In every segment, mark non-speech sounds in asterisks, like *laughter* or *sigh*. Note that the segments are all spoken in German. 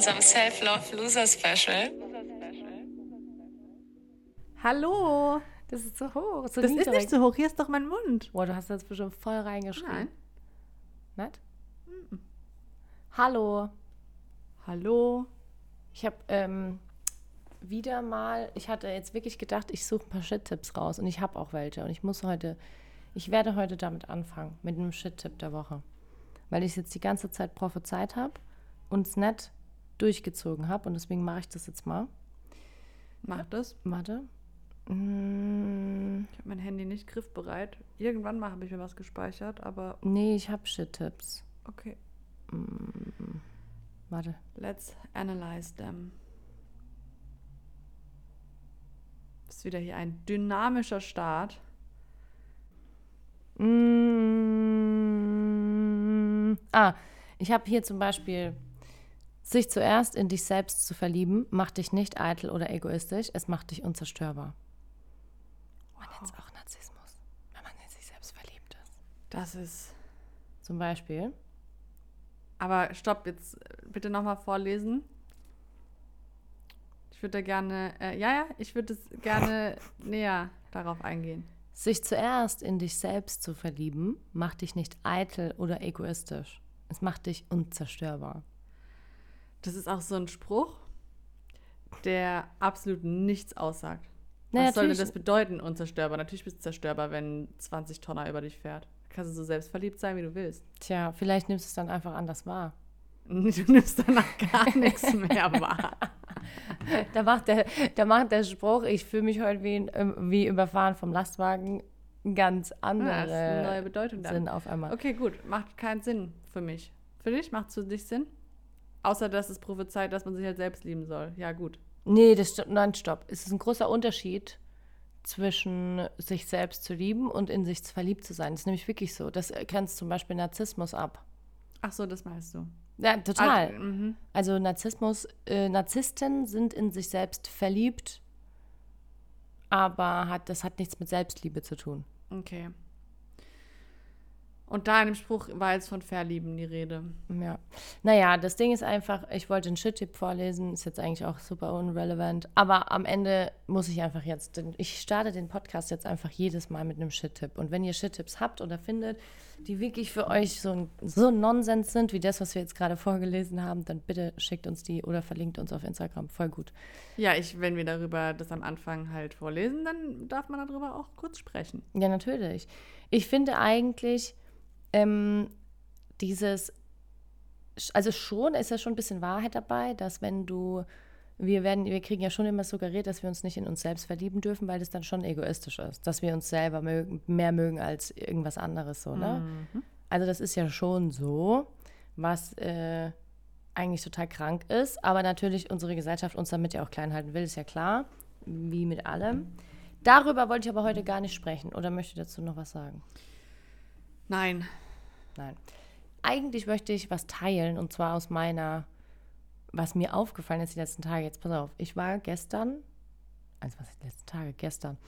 unserem Self-Love Loser Special. Hallo. Das ist zu hoch. So Das ist nicht so hoch. Hier ist doch mein Mund. Boah, du hast das bestimmt voll reingeschrieben. Nein. Nicht? Hallo. Hallo. Ich habe ähm, wieder mal, ich hatte jetzt wirklich gedacht, ich suche ein paar Shit-Tipps raus und ich habe auch welche und ich muss heute, ich werde heute damit anfangen, mit einem Shit-Tipp der Woche. Weil ich es jetzt die ganze Zeit prophezeit habe und es nicht durchgezogen habe und deswegen mache ich das jetzt mal. Mach das. Warte. Mm, Ich habe mein Handy nicht griffbereit. Irgendwann mal habe ich mir was gespeichert, aber nee, ich habe Shit-Tipps. okay. Warte. Let's analyze them. Das ist wieder hier ein dynamischer Start. Mm, ah, ich habe hier zum Beispiel, sich zuerst in dich selbst zu verlieben, macht dich nicht eitel oder egoistisch, es macht dich unzerstörbar. Man nennt es auch Narzissmus, wenn man in sich selbst verliebt ist. Das ist. Zum Beispiel, Aber stopp, jetzt bitte nochmal vorlesen. Ich würde da gerne. Äh, ja, ja, ich würde gerne *laughs* näher darauf eingehen. sich zuerst in dich selbst zu verlieben, macht dich nicht eitel oder egoistisch. Es macht dich unzerstörbar. Das ist auch so ein Spruch, der absolut nichts aussagt. Na, Was soll denn das bedeuten, unzerstörbar? Natürlich bist du zerstörbar, wenn 20 Tonner über dich fährt. Kannst du so selbstverliebt sein, wie du willst. Tja, vielleicht nimmst du es dann einfach anders wahr. *laughs* Du nimmst danach gar nichts mehr wahr. *laughs* *laughs* Da macht der, da macht der Spruch, ich fühle mich heute wie, ein- wie überfahren vom Lastwagen, ganz andere Ja, das ist eine neue Bedeutung dann. Sinn auf einmal. Okay, gut. Macht keinen Sinn für mich. Für dich? Macht es für dich Sinn? Außer, dass es prophezeit, dass man sich halt selbst lieben soll. Ja, gut. Nee, das stimmt. Nein, stopp. Es ist ein großer Unterschied zwischen sich selbst zu lieben und in sich verliebt zu sein. Das ist nämlich wirklich so. Das grenzt zum Beispiel Narzissmus ab. Ach so, das meinst du. Ja, total. Also, mhm. Also Narzissmus, äh, Narzissten sind in sich selbst verliebt, aber hat, das hat nichts mit Selbstliebe zu tun. Okay. Und da in dem Spruch war jetzt von Verlieben die Rede. Ja. Naja, das Ding ist einfach, ich wollte einen Shit-Tipp vorlesen, ist jetzt eigentlich auch super unrelevant, aber am Ende muss ich einfach jetzt, den- ich starte den Podcast jetzt einfach jedes Mal mit einem Shit-Tipp. Und wenn ihr Shit-Tipps habt oder findet, die wirklich für euch so, ein- so Nonsens sind, wie das, was wir jetzt gerade vorgelesen haben, dann bitte schickt uns die oder verlinkt uns auf Instagram. Voll gut. Ja, ich, wenn wir darüber das am Anfang halt vorlesen, dann darf man darüber auch kurz sprechen. Ja, natürlich. Ich finde eigentlich, ähm, dieses, also schon ist ja schon ein bisschen Wahrheit dabei, dass wenn du, wir werden, wir kriegen ja schon immer suggeriert, dass wir uns nicht in uns selbst verlieben dürfen, weil das dann schon egoistisch ist, dass wir uns selber mögen, mehr mögen als irgendwas anderes so, ne? Also das ist ja schon so, was äh, eigentlich total krank ist, aber natürlich unsere Gesellschaft uns damit ja auch klein halten will, ist ja klar, wie mit allem. Darüber wollte ich aber heute gar nicht sprechen oder möchte dazu noch was sagen? Nein. Nein. Eigentlich möchte ich was teilen und zwar aus meiner, was mir aufgefallen ist die letzten Tage. Jetzt pass auf, ich war gestern, also was die letzten Tage, gestern.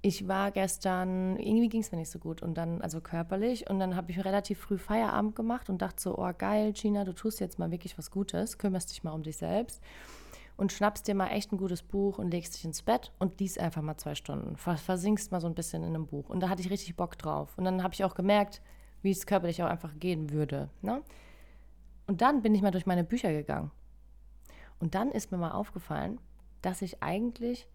Ich war gestern, irgendwie ging es mir nicht so gut und dann, also körperlich, und dann habe ich relativ früh Feierabend gemacht und dachte so, oh geil, Gina, du tust jetzt mal wirklich was Gutes, kümmerst dich mal um dich selbst und schnappst dir mal echt ein gutes Buch und legst dich ins Bett und liest einfach mal zwei Stunden. Vers- Versinkst mal so ein bisschen in einem Buch. Und da hatte ich richtig Bock drauf. Und dann habe ich auch gemerkt, wie es körperlich auch einfach gehen würde. Ne? Und dann bin ich mal durch meine Bücher gegangen. Und dann ist mir mal aufgefallen, dass ich eigentlich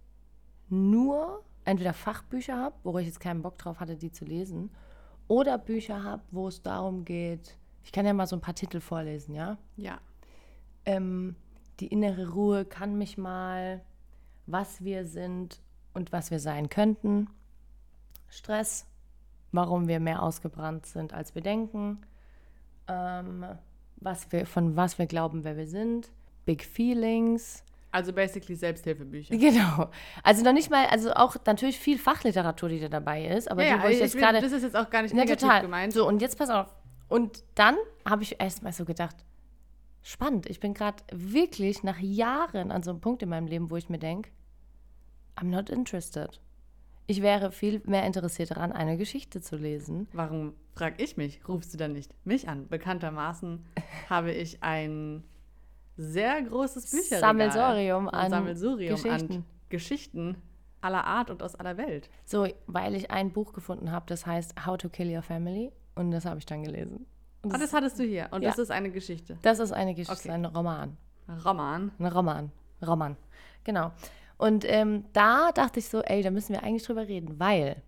nur entweder Fachbücher habe, wo ich jetzt keinen Bock drauf hatte, die zu lesen, oder Bücher habe, wo es darum geht, ich kann ja mal so ein paar Titel vorlesen, ja? Ja. ähm, die innere Ruhe kann mich mal, was wir sind und was wir sein könnten. Stress, warum wir mehr ausgebrannt sind, als wir denken. Ähm, was wir, von was wir glauben, wer wir sind. Big Feelings. Also basically Selbsthilfebücher. Genau. Also noch nicht mal, also auch natürlich viel Fachliteratur, die da dabei ist, aber ja, die, wo ich ich jetzt gerade. das ist jetzt auch gar nicht negativ total. gemeint. So, und jetzt pass auf. Und dann habe ich erst mal so gedacht, spannend. Ich bin gerade wirklich nach Jahren an so einem Punkt in meinem Leben, wo ich mir denke, I'm not interested. Ich wäre viel mehr interessiert daran, eine Geschichte zu lesen. Warum, frag ich mich, rufst du dann nicht mich an? Bekanntermaßen *laughs* habe ich ein sehr großes Bücherregal. Sammelsurium Ein an Sammelsurium Geschichten. an Geschichten aller Art und aus aller Welt. So, weil ich ein Buch gefunden habe, das heißt How to Kill Your Family. Und das habe ich dann gelesen. Und Ah, das hattest du hier. Und Ja. das ist eine Geschichte. das ist eine Geschichte, Okay. ein Roman. Roman. Ein Roman. Roman. Genau. Und ähm, da dachte ich so, ey, da müssen wir eigentlich drüber reden, weil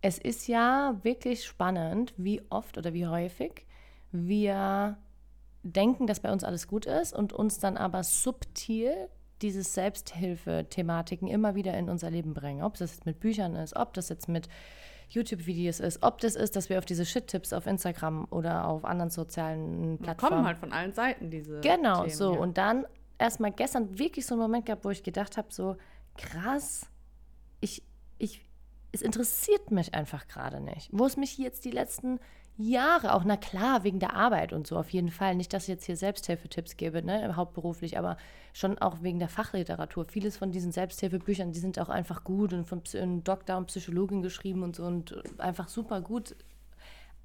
es ist ja wirklich spannend, wie oft oder wie häufig wir denken, dass bei uns alles gut ist und uns dann aber subtil diese Selbsthilfe-Thematiken immer wieder in unser Leben bringen. Ob das jetzt mit Büchern ist, ob das jetzt mit YouTube-Videos ist, ob das ist, dass wir auf diese Shit-Tipps auf Instagram oder auf anderen sozialen Plattformen kommen halt von allen Seiten diese. Genau, Themen, so. ja. Und dann erstmal gestern wirklich so einen Moment gehabt, wo ich gedacht habe, so krass, ich, ich, es interessiert mich einfach gerade nicht. Wo es mich jetzt die letzten Jahre, auch na klar, wegen der Arbeit und so auf jeden Fall, nicht, dass ich jetzt hier Selbsthilfetipps gebe, ne, hauptberuflich, aber schon auch wegen der Fachliteratur. Vieles von diesen Selbsthilfebüchern, die sind auch einfach gut und von Psy- einem Doktor und Psychologin geschrieben und so und einfach super gut.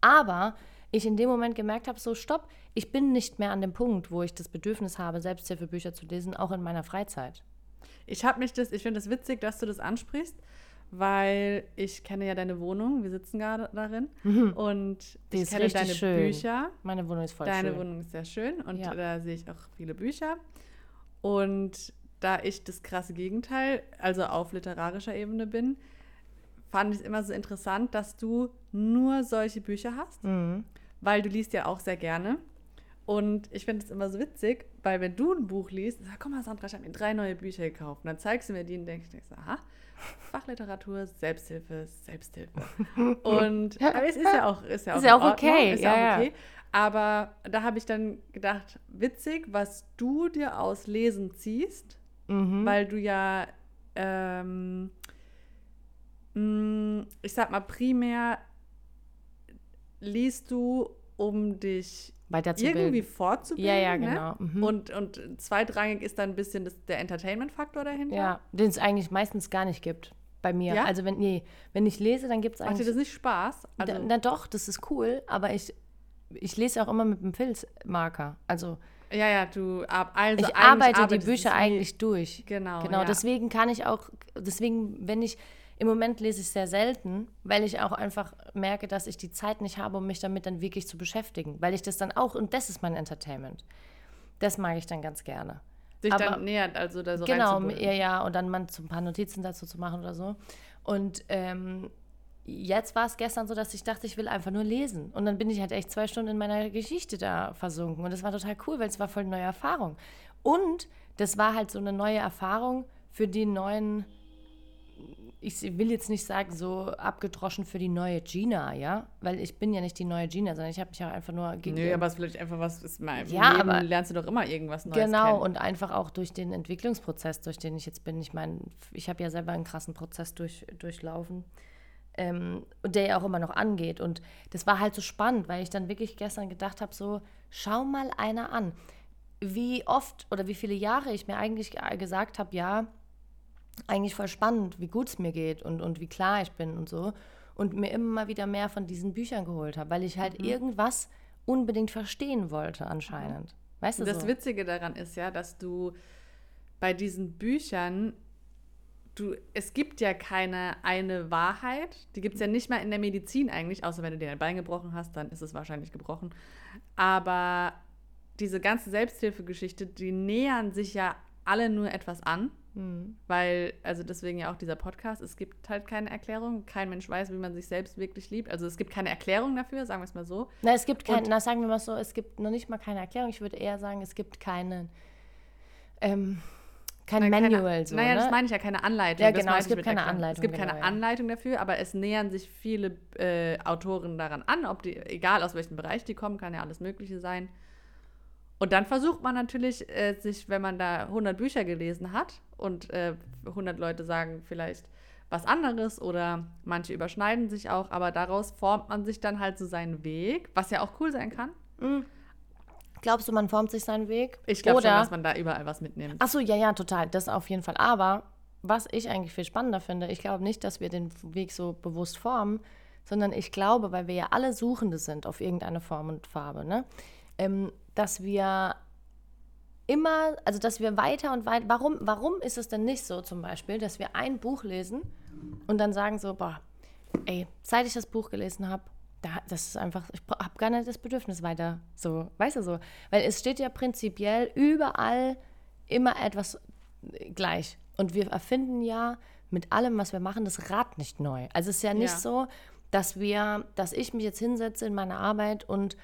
Aber ich in dem Moment gemerkt habe, so stopp, ich bin nicht mehr an dem Punkt, wo ich das Bedürfnis habe, Selbsthilfebücher zu lesen, auch in meiner Freizeit. Ich habe mich das, ich finde es witzig, dass du das ansprichst, weil ich kenne ja deine Wohnung, wir sitzen gerade darin und Die ich kenne deine schön. Bücher. Meine Wohnung ist voll Deine schön. Wohnung ist sehr schön und Ja. da sehe ich auch viele Bücher. Und da ich das krasse Gegenteil, also auf literarischer Ebene bin, fand ich es immer so interessant, dass du nur solche Bücher hast, Mhm. weil du liest ja auch sehr gerne. Und ich finde es immer so witzig, weil wenn du ein Buch liest, sag, guck mal, Sandra, ich habe mir drei neue Bücher gekauft. Und dann zeigst du mir die und denkst, denkst aha, Fachliteratur, Selbsthilfe, Selbsthilfe. *laughs* Und aber es ist ja auch, ist ja auch, Ist ja auch Ordnung, okay, Ist ja, ja, auch okay. Aber da habe ich dann gedacht, witzig, was du dir aus Lesen ziehst, Mhm. weil du ja, ähm, mh, ich sag mal, primär liest du, um dich Weiterzubilden. irgendwie fortzubilden. Ja, ja, Ne? genau. Mhm. Und, und zweitrangig ist dann ein bisschen das, der Entertainment-Faktor dahinter. Ja, den es eigentlich meistens gar nicht gibt bei mir. Ja? Also wenn, nee, wenn ich lese, dann gibt es Macht dir eigentlich. das nicht Spaß? Also, da, na doch, das ist cool, aber ich, ich lese auch immer mit einem Filzmarker. Also ja, ja, du ab, also ich eigentlich arbeite die Bücher eigentlich durch. Genau. Genau, ja. deswegen kann ich auch, deswegen, wenn ich, im Moment lese ich sehr selten, weil ich auch einfach merke, dass ich die Zeit nicht habe, um mich damit dann wirklich zu beschäftigen. Weil ich das dann auch, und das ist mein Entertainment. Das mag ich dann ganz gerne. Sich aber- dann nähert, also da so genau, ja, ja, und dann mal so ein paar Notizen dazu zu machen oder so. Und ähm, jetzt war es gestern so, dass ich dachte, ich will einfach nur lesen. Und dann bin ich halt echt zwei Stunden in meiner Geschichte da versunken. Und das war total cool, weil es war voll eine neue Erfahrung. Und das war halt so eine neue Erfahrung für die neuen, ich will jetzt nicht sagen, so abgedroschen für die neue Gina, ja? Weil ich bin ja nicht die neue Gina, sondern ich habe mich auch einfach nur gegen Nö, aber es ist vielleicht einfach was, ist mal Ja, Leben aber- lernst du doch immer irgendwas Neues Genau, kennen. und einfach auch durch den Entwicklungsprozess, durch den ich jetzt bin. Ich meine, ich habe ja selber einen krassen Prozess durch, durchlaufen, ähm, und der ja auch immer noch angeht. Und das war halt so spannend, weil ich dann wirklich gestern gedacht habe, so, schau mal einer an. Wie oft oder wie viele Jahre ich mir eigentlich ge- gesagt habe, ja, eigentlich voll spannend, wie gut es mir geht und, und wie klar ich bin und so. Und mir immer mal wieder mehr von diesen Büchern geholt habe, weil ich halt irgendwas unbedingt verstehen wollte anscheinend. Weißt du Das so? Witzige daran ist ja, dass du bei diesen Büchern, du, es gibt ja keine eine Wahrheit. Die gibt es ja nicht mal in der Medizin eigentlich, außer wenn du dir ein Bein gebrochen hast, dann ist es wahrscheinlich gebrochen. Aber diese ganze Selbsthilfegeschichte, die nähern sich ja alle nur etwas an. Hm. Weil, also deswegen ja auch dieser Podcast, es gibt halt keine Erklärung. Kein Mensch weiß, wie man sich selbst wirklich liebt. Also es gibt keine Erklärung dafür, sagen wir es mal so. Na, es gibt kein, Und- na, sagen wir mal so, es gibt noch nicht mal keine Erklärung. Ich würde eher sagen, es gibt keine, ähm, kein keine- Manual. So, naja, ne? das meine ich ja, keine Anleitung. Ja, genau, es gibt keine Erklärung. Anleitung, Es gibt keine genau, ja. Anleitung dafür, aber es nähern sich viele äh, Autoren daran an, ob die, egal aus welchem Bereich die kommen, kann ja alles Mögliche sein. Und dann versucht man natürlich, äh, sich, wenn man da 100 Bücher gelesen hat und äh, 100 Leute sagen vielleicht was anderes oder manche überschneiden sich auch, aber daraus formt man sich dann halt so seinen Weg, was ja auch cool sein kann. Glaubst du, man formt sich seinen Weg? Ich glaube schon, dass man da überall was mitnimmt. Ach so, ja, ja, total. Das auf jeden Fall. Aber was ich eigentlich viel spannender finde, ich glaube nicht, dass wir den Weg so bewusst formen, sondern ich glaube, weil wir ja alle Suchende sind auf irgendeine Form und Farbe, ne? Ähm, dass wir immer, also dass wir weiter und weiter, warum, warum ist es denn nicht so zum Beispiel, dass wir ein Buch lesen und dann sagen so, boah, ey, seit ich das Buch gelesen habe, da, das ist einfach, ich habe gar nicht das Bedürfnis weiter so, weißt du so, weil es steht ja prinzipiell überall immer etwas gleich und wir erfinden ja mit allem, was wir machen, das Rad nicht neu. Also es ist ja nicht Ja. so, dass wir, dass ich mich jetzt hinsetze in meiner Arbeit und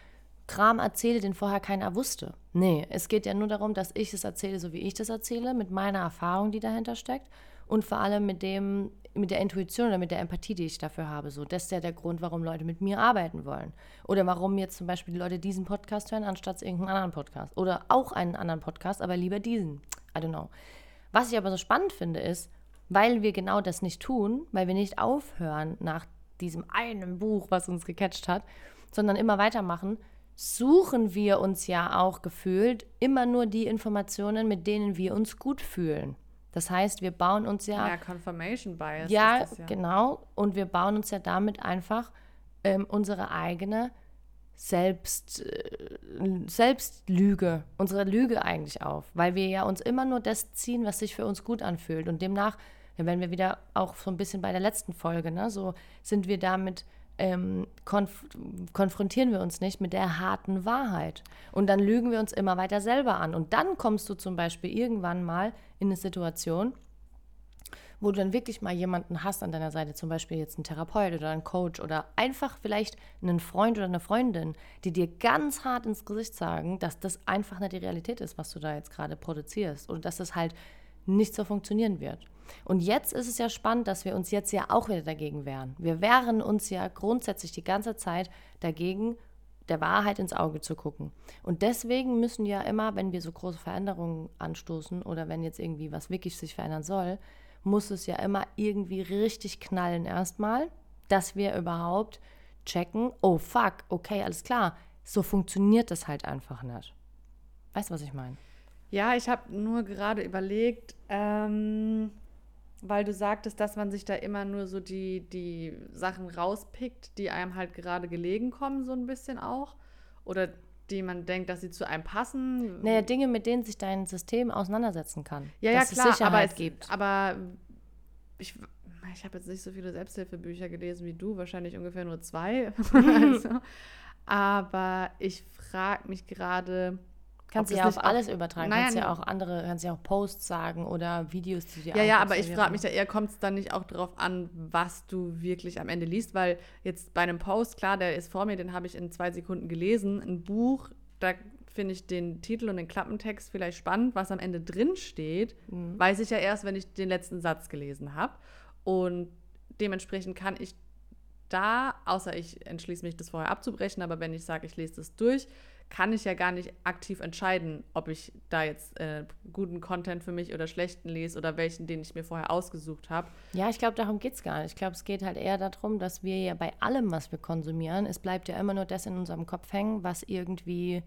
Kram erzähle, den vorher keiner wusste. Nee, es geht ja nur darum, dass ich es erzähle, so wie ich das erzähle, mit meiner Erfahrung, die dahinter steckt und vor allem mit dem, mit der Intuition oder mit der Empathie, die ich dafür habe. So, das ist ja der Grund, warum Leute mit mir arbeiten wollen. Oder warum jetzt zum Beispiel die Leute diesen Podcast hören, anstatt irgendeinen anderen Podcast. Oder auch einen anderen Podcast, aber lieber diesen. I don't know. Was ich aber so spannend finde, ist, weil wir genau das nicht tun, weil wir nicht aufhören nach diesem einen Buch, was uns gecatcht hat, sondern immer weitermachen, suchen wir uns ja auch gefühlt immer nur die Informationen, mit denen wir uns gut fühlen. Das heißt, wir bauen uns ja, Ja, Confirmation Bias. ja, ist das ja. genau, und wir bauen uns ja damit einfach ähm, unsere eigene Selbst, äh, Selbstlüge, unsere Lüge eigentlich auf, weil wir ja uns immer nur das ziehen, was sich für uns gut anfühlt. Und demnach, wenn wir wieder auch so ein bisschen bei der letzten Folge, ne, so sind wir damit, ähm, konf konfrontieren wir uns nicht mit der harten Wahrheit. Und dann lügen wir uns immer weiter selber an. Und dann kommst du zum Beispiel irgendwann mal in eine Situation, wo du dann wirklich mal jemanden hast an deiner Seite, zum Beispiel jetzt einen Therapeut oder einen Coach oder einfach vielleicht einen Freund oder eine Freundin, die dir ganz hart ins Gesicht sagen, dass das einfach nicht die Realität ist, was du da jetzt gerade produzierst und dass das halt nicht so funktionieren wird. Und jetzt ist es ja spannend, dass wir uns jetzt ja auch wieder dagegen wehren. Wir wehren uns ja grundsätzlich die ganze Zeit dagegen, der Wahrheit ins Auge zu gucken. Und deswegen müssen ja immer, wenn wir so große Veränderungen anstoßen oder wenn jetzt irgendwie was wirklich sich verändern soll, muss es ja immer irgendwie richtig knallen erstmal, dass wir überhaupt checken, oh fuck, okay, alles klar, so funktioniert das halt einfach nicht. Weißt du, was ich meine? Ja, ich habe nur gerade überlegt, ähm, weil du sagtest, dass man sich da immer nur so die, die Sachen rauspickt, die einem halt gerade gelegen kommen, so ein bisschen auch. Oder die man denkt, dass sie zu einem passen. Naja, Dinge, mit denen sich dein System auseinandersetzen kann. ja, ja, klar, es aber, es, gibt. aber ich, ich habe jetzt nicht so viele Selbsthilfebücher gelesen wie du, wahrscheinlich ungefähr nur zwei. *laughs* also, aber ich frage mich gerade, Kannst du ja auf alles übertragen. Naja, kannst ja auch andere, kannst ja auch Posts sagen oder Videos, die dir Ja, ja, aber ich frage mich da eher, kommt es dann nicht auch darauf an, was du wirklich am Ende liest? Weil jetzt bei einem Post, klar, der ist vor mir, den habe ich in zwei Sekunden gelesen. Ein Buch, da finde ich den Titel und den Klappentext vielleicht spannend. Was am Ende drin steht, Mhm. weiß ich ja erst, wenn ich den letzten Satz gelesen habe. Und dementsprechend kann ich da, außer ich entschließe mich, das vorher abzubrechen, aber wenn ich sage, ich lese das durch, kann ich ja gar nicht aktiv entscheiden, ob ich da jetzt äh, guten Content für mich oder schlechten lese oder welchen, den ich mir vorher ausgesucht habe. Ja, ich glaube, darum geht es gar nicht. Ich glaube, es geht halt eher darum, dass wir ja bei allem, was wir konsumieren, es bleibt ja immer nur das in unserem Kopf hängen, was irgendwie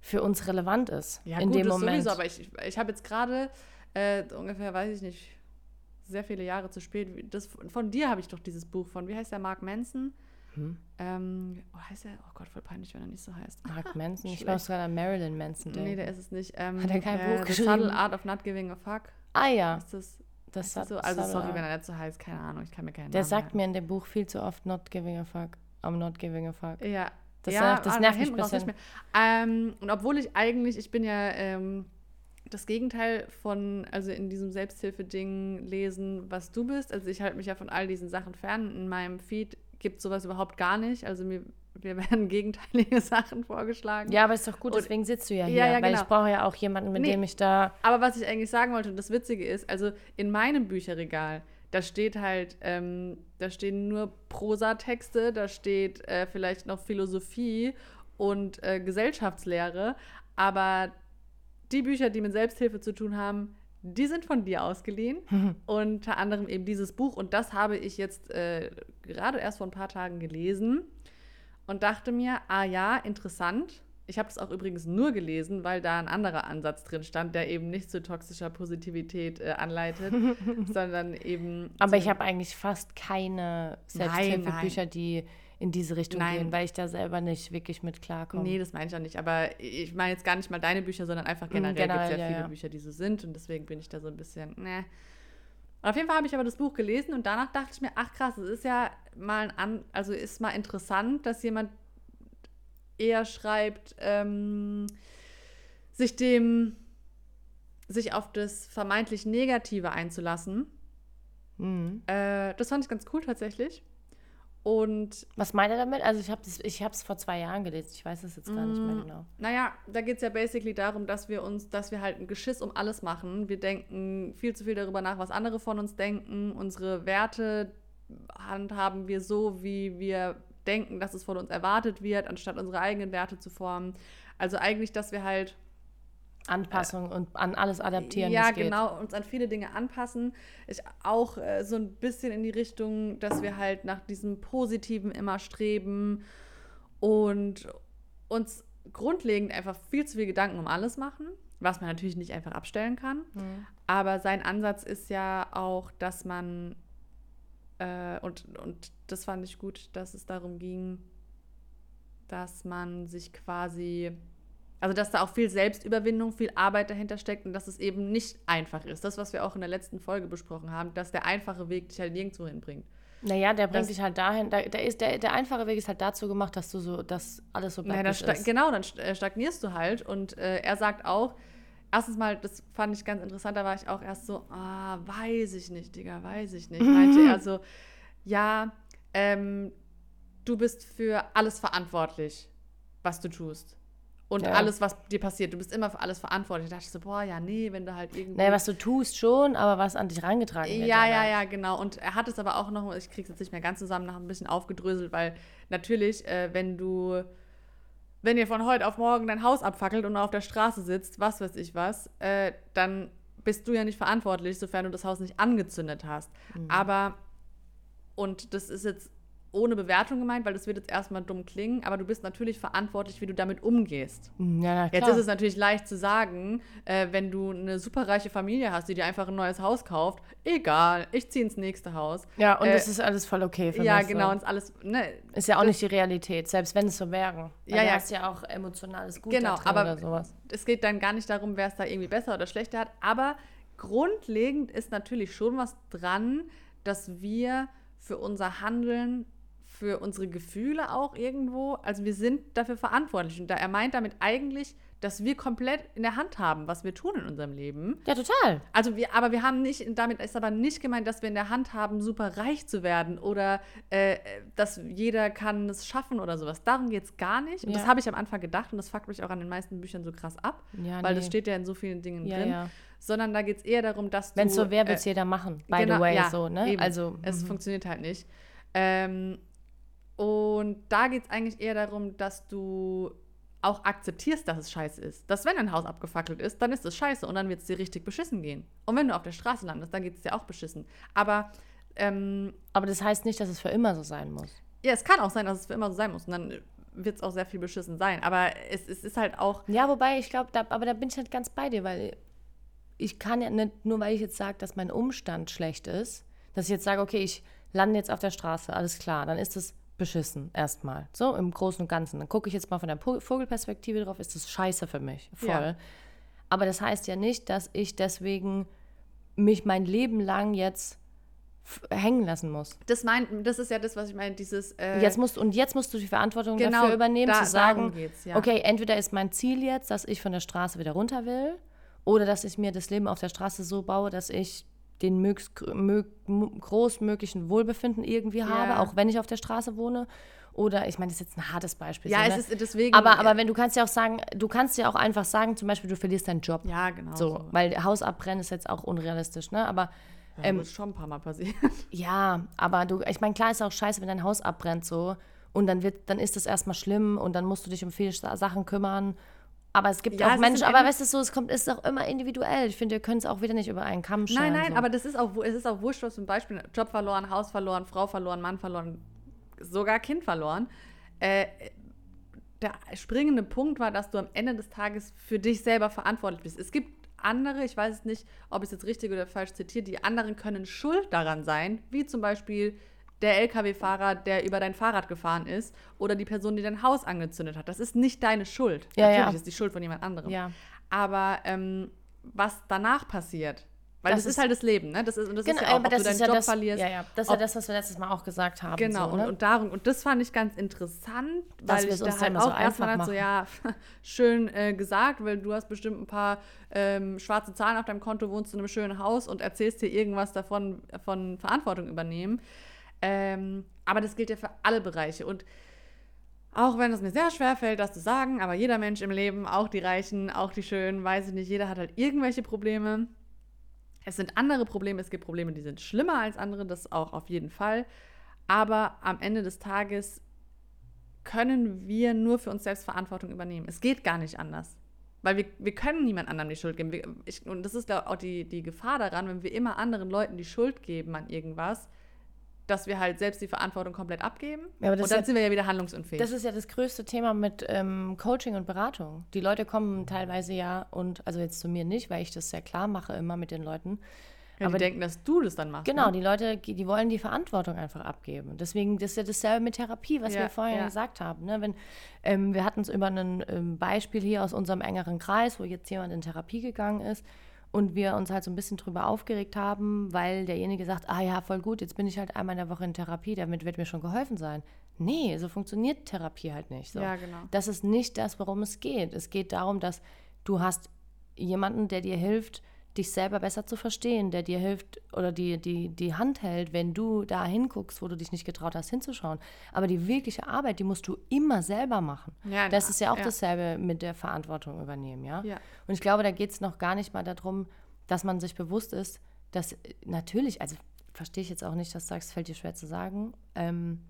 für uns relevant ist. Ja, in gut, dem das Moment. sowieso, aber ich, ich, habe jetzt gerade äh, ungefähr, weiß ich nicht, sehr viele Jahre zu spät, das, von dir habe ich doch dieses Buch von, wie heißt der, Mark Manson? Hm? Ähm, oh, heißt er? Oh Gott, voll peinlich, wenn er nicht so heißt. Mark *laughs* Manson, ich muss gerade an Marilyn Manson denken. Nee, der ist es nicht. Ähm, Hat er kein äh, Buch The geschrieben? Subtle Art of Not Giving a Fuck. ah ja, Ist das, das ist das so? Also sorry, wenn er nicht so heißt, keine Ahnung, ich kann mir keinen Der Namen sagt merken. mir in dem Buch viel zu oft not giving a fuck. I'm not giving a fuck. Ja, Das ja, nervt- das ah, nervt mich raus bisschen. nicht mehr. Ähm, und obwohl ich eigentlich, ich bin ja ähm, das Gegenteil von, also in diesem Selbsthilfe-Ding lesen, was du bist. Also ich halte mich ja von all diesen Sachen fern. In meinem Feed gibt sowas überhaupt gar nicht. Also mir, mir werden *laughs* gegenteilige Sachen vorgeschlagen. Ja, aber ist doch gut, Und- deswegen sitzt du ja hier. Ja, ja, weil genau. ich brauche ja auch jemanden, mit Nee. dem ich da. Aber was ich eigentlich sagen wollte, und das Witzige ist, also in meinem Bücherregal, da steht halt, ähm, da stehen nur Prosatexte, da steht äh, vielleicht noch Philosophie und äh, Gesellschaftslehre, aber die Bücher, die mit Selbsthilfe zu tun haben, die sind von dir ausgeliehen. *laughs* Unter anderem eben dieses Buch. Und das habe ich jetzt äh, gerade erst vor ein paar Tagen gelesen und dachte mir, ah ja, interessant. Ich habe das auch übrigens nur gelesen, weil da ein anderer Ansatz drin stand, der eben nicht zu toxischer Positivität äh, anleitet, *laughs* sondern eben. Aber ich habe eigentlich fast keine Selbsthilfebücher, die in diese Richtung Nein. gehen, weil ich da selber nicht wirklich mit klarkomme. Nee, das meine ich auch nicht. Aber ich meine jetzt gar nicht mal deine Bücher, sondern einfach generell, Mm, generell, gibt es ja ja, viele ja. Bücher, die so sind. Und deswegen bin ich da so ein bisschen, ne. Auf jeden Fall habe ich aber das Buch gelesen und danach dachte ich mir, ach krass, es ist ja mal ein an, also ist mal interessant, dass jemand eher schreibt, ähm, sich dem, sich auf das vermeintlich Negative einzulassen. Mhm. Äh, das fand ich ganz cool tatsächlich. Und Was meint er damit? Also ich habe es ich hab's vor zwei Jahren gelesen. Ich weiß es jetzt gar nicht mehr genau. Naja, da geht es ja basically darum, dass wir uns, dass wir halt ein Geschiss um alles machen. Wir denken viel zu viel darüber nach, was andere von uns denken. Unsere Werte handhaben wir so, wie wir denken, dass es von uns erwartet wird, anstatt unsere eigenen Werte zu formen. Also eigentlich, dass wir halt Anpassung und an alles adaptieren. ja, genau, uns an viele Dinge anpassen. Ich auch äh, so ein bisschen in die Richtung, dass wir halt nach diesem Positiven immer streben und uns grundlegend einfach viel zu viel Gedanken um alles machen, was man natürlich nicht einfach abstellen kann. Mhm. Aber sein Ansatz ist ja auch, dass man, äh, und, und das fand ich gut, dass es darum ging, dass man sich quasi, also dass da auch viel Selbstüberwindung, viel Arbeit dahinter steckt und dass es eben nicht einfach ist. Das, was wir auch in der letzten Folge besprochen haben, dass der einfache Weg dich halt nirgendwo hinbringt. Naja, der bringt Das- dich halt dahin. Da, der, ist, der, der einfache Weg ist halt dazu gemacht, dass du so, dass alles so Naja, bleibt, sta ist. genau, dann äh, stagnierst du halt. Und äh, er sagt auch, erstens mal, das fand ich ganz interessant, da war ich auch erst so, ah, weiß ich nicht, Digga, weiß ich nicht. Meinte er so, ja, ähm, du bist für alles verantwortlich, was du tust. Und Ja. alles, was dir passiert. Du bist immer für alles verantwortlich. Da dachte ich so, boah, ja, nee, wenn du halt irgendwie. Naja, was du tust schon, aber was an dich reingetragen wird. Ja, ja, ja, genau. Und er hat es aber auch noch, ich krieg's jetzt nicht mehr ganz zusammen, noch ein bisschen aufgedröselt, weil natürlich, äh, wenn du, wenn ihr von heute auf morgen dein Haus abfackelt und auf der Straße sitzt, was weiß ich was, äh, dann bist du ja nicht verantwortlich, sofern du das Haus nicht angezündet hast. Mhm. Aber, und das ist jetzt ohne Bewertung gemeint, weil das wird jetzt erstmal dumm klingen, aber du bist natürlich verantwortlich, wie du damit umgehst. Ja, na, Jetzt ist es natürlich leicht zu sagen, äh, wenn du eine superreiche Familie hast, die dir einfach ein neues Haus kauft, egal, ich ziehe ins nächste Haus. Ja, und äh, das ist alles voll okay für Ja, mich. genau, So. und alles, ne, Ist ja auch nicht die Realität, selbst wenn es so wäre. Ja, ja. hast ja auch emotionales Gut Genau, aber- oder sowas. es geht dann gar nicht darum, wer es da irgendwie besser oder schlechter hat, aber grundlegend ist natürlich schon was dran, dass wir für unser Handeln, für unsere Gefühle auch irgendwo, also wir sind dafür verantwortlich. Und da er meint damit eigentlich, dass wir komplett in der Hand haben, was wir tun in unserem Leben. Ja, total. Also wir, aber wir haben nicht, damit ist aber nicht gemeint, dass wir in der Hand haben, super reich zu werden oder äh, dass jeder kann es schaffen oder sowas. Darum geht es gar nicht. Und das Ja. habe ich am Anfang gedacht und das fuckt mich auch an den meisten Büchern so krass ab, Ja, weil nee. das steht ja in so vielen Dingen Ja, drin. ja. Sondern da geht es eher darum, dass du. Wenn es so wäre, wird es äh, jeder machen. By genau, the way, ja, so, ne? eben. Also, Es mhm. funktioniert halt nicht. Ähm, und da geht es eigentlich eher darum, dass du auch akzeptierst, dass es scheiße ist. Dass wenn ein Haus abgefackelt ist, dann ist es scheiße und dann wird es dir richtig beschissen gehen. Und wenn du auf der Straße landest, dann geht es dir auch beschissen. Aber ähm, aber das heißt nicht, dass es für immer so sein muss. ja, es kann auch sein, dass es für immer so sein muss. Und dann wird es auch sehr viel beschissen sein. Aber es, es ist halt auch. Ja, wobei ich glaube, da, aber da bin ich halt ganz bei dir, weil ich kann ja nicht, nur weil ich jetzt sage, dass mein Umstand schlecht ist, dass ich jetzt sage, okay, ich lande jetzt auf der Straße, alles klar, dann ist es beschissen erstmal. So im Großen und Ganzen. Dann gucke ich jetzt mal von der Vogelperspektive drauf, ist das scheiße für mich. Voll. Ja. Aber das heißt ja nicht, dass ich deswegen mich mein Leben lang jetzt hängen lassen muss. Das, mein, das ist ja das, was ich meine, dieses. Äh, Jetzt musst, und jetzt musst du die Verantwortung Genau, dafür übernehmen, da- zu sagen, ja. okay, entweder ist mein Ziel jetzt, dass ich von der Straße wieder runter will, oder dass ich mir das Leben auf der Straße so baue, dass ich den mögst, gr- mö, m- großmöglichen Wohlbefinden irgendwie habe, Ja. auch wenn ich auf der Straße wohne. Oder, ich meine, das ist jetzt ein hartes Beispiel. ja, so, es ne? ist deswegen. aber, aber wenn du kannst ja auch sagen, du kannst ja auch einfach sagen, zum Beispiel, du verlierst deinen Job. Ja, genau. So, weil Haus abbrennen ist jetzt auch unrealistisch, ne? Aber Ja, ähm, das ist schon ein paar Mal passiert. *laughs* ja, aber du, ich meine, klar ist auch scheiße, wenn dein Haus abbrennt so und dann wird, dann ist das erstmal schlimm und dann musst du dich um viele Sa- Sachen kümmern. Aber es gibt Ja, auch Menschen, aber weißt du so, es kommt, ist auch immer individuell. Ich finde, wir können es auch wieder nicht über einen Kamm scheren. Nein, nein, so. aber das ist auch, es ist auch wurscht, was zum Beispiel Job verloren, Haus verloren, Frau verloren, Mann verloren, sogar Kind verloren. Äh, der springende Punkt war, dass du am Ende des Tages für dich selber verantwortlich bist. Es gibt andere, ich weiß es nicht, ob ich es jetzt richtig oder falsch zitiere, die anderen können schuld daran sein, wie zum Beispiel der LKW-Fahrer, der über dein Fahrrad gefahren ist oder die Person, die dein Haus angezündet hat. Das ist nicht deine Schuld. Ja, Natürlich ja. ist die Schuld von jemand anderem. Ja. Aber ähm, was danach passiert, weil Das das, ist ist- halt das Leben, ne? Das ist, und das Genau, ist ja auch, aber ob das du deinen ist ja Job das, verlierst. ja, ja. das ist ja das, was wir letztes Mal auch gesagt haben. Genau, so, und, und darum, und das fand ich ganz interessant, Dass weil wir ich da halt immer so auch erstmal so, ja, *laughs* schön äh, gesagt, weil du hast bestimmt ein paar ähm, schwarze Zahlen auf deinem Konto, wohnst in einem schönen Haus und erzählst dir irgendwas davon, von Verantwortung übernehmen. Ähm, aber das gilt ja für alle Bereiche und auch wenn es mir sehr schwer fällt, das zu sagen, aber jeder Mensch im Leben, auch die Reichen, auch die Schönen, weiß ich nicht, jeder hat halt irgendwelche Probleme. Es sind andere Probleme, es gibt Probleme, die sind schlimmer als andere, das auch auf jeden Fall. Aber am Ende des Tages können wir nur für uns selbst Verantwortung übernehmen. Es geht gar nicht anders. Weil wir, wir können niemand anderem die Schuld geben. Wir, ich, und das ist auch die, die Gefahr daran, wenn wir immer anderen Leuten die Schuld geben an irgendwas, dass wir halt selbst die Verantwortung komplett abgeben. Ja, und dann ja- sind wir ja wieder handlungsunfähig. Das ist ja das größte Thema mit ähm, Coaching und Beratung. Die Leute kommen teilweise ja und, also jetzt zu mir nicht, weil ich das sehr klar mache immer mit den Leuten. ja, aber die denken, dass du das dann machst. Genau, ne? die Leute, die wollen die Verantwortung einfach abgeben. Deswegen, das ist ja dasselbe mit Therapie, was Ja, wir vorhin ja. gesagt haben. Ne? Wenn, ähm, wir hatten es über ein ähm, Beispiel hier aus unserem engeren Kreis, wo jetzt jemand in Therapie gegangen ist und wir uns halt so ein bisschen drüber aufgeregt haben, weil derjenige sagt, ah ja, voll gut, jetzt bin ich halt einmal in der Woche in Therapie, damit wird mir schon geholfen sein. Nee, so funktioniert Therapie halt nicht. So. Ja, genau. Das ist nicht das, worum es geht. Es geht darum, dass du hast jemanden, der dir hilft, dich selber besser zu verstehen, der dir hilft oder die, die, die Hand hält, wenn du da hinguckst, wo du dich nicht getraut hast hinzuschauen. Aber die wirkliche Arbeit, die musst du immer selber machen. Ja, das ist ja auch ja. dasselbe mit der Verantwortung übernehmen, ja? Ja. Und ich glaube, da geht es noch gar nicht mal darum, dass man sich bewusst ist, dass äh, natürlich, also verstehe ich jetzt auch nicht, dass du sagst, fällt dir schwer zu sagen, ähm,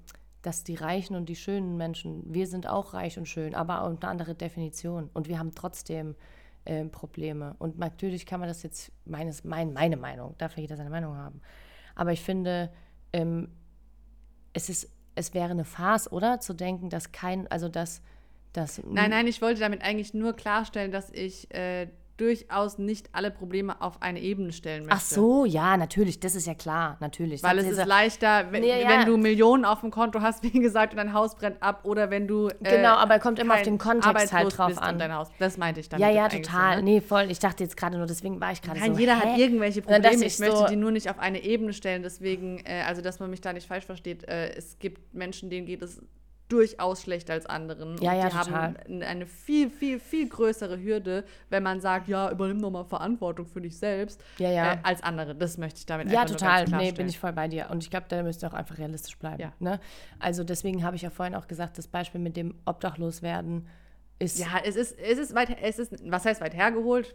dass die reichen und die schönen Menschen, wir sind auch reich und schön, aber eine andere Definition. Und wir haben trotzdem ähm, Probleme. Und natürlich kann man das jetzt, meines, mein, meine Meinung, darf ja jeder seine Meinung haben. Aber ich finde, ähm, es ist, es wäre eine Farce, oder? Zu denken, dass kein, also dass, dass Nein, nein, ich wollte damit eigentlich nur klarstellen, dass ich äh, durchaus nicht alle Probleme auf eine Ebene stellen möchte. Ach so, ja, natürlich, das ist ja klar, natürlich. Weil es ist leichter, wenn, Ja, ja. wenn du Millionen auf dem Konto hast, *laughs* wie gesagt, und dein Haus brennt ab, oder wenn du. äh, Genau, aber kommt immer auf den Kontext halt drauf an. Dein Haus. Das meinte ich dann. Ja, ja, total. Nee, voll. Ich dachte jetzt gerade nur, deswegen war ich gerade Nein, so. jeder hä? hat irgendwelche Probleme. ich Ich, möchte so- die nur nicht auf eine Ebene stellen. Deswegen, äh, also dass man mich da nicht falsch versteht, äh, es gibt Menschen, denen geht es durchaus schlechter als anderen. Ja, und ja, die total. haben eine viel, viel, viel größere Hürde, wenn man sagt, ja, übernimm doch mal Verantwortung für dich selbst, Ja, ja. Äh, als andere. Das möchte ich damit Ja, einfach nur total. ganz Nee, bin ich voll bei dir. Und ich glaube, da müsst ihr auch einfach realistisch bleiben. Ja. Ne? Also deswegen habe ich ja vorhin auch gesagt, das Beispiel mit dem Obdachloswerden ist. Ja, es ist, es ist weit, es ist, was heißt weit hergeholt?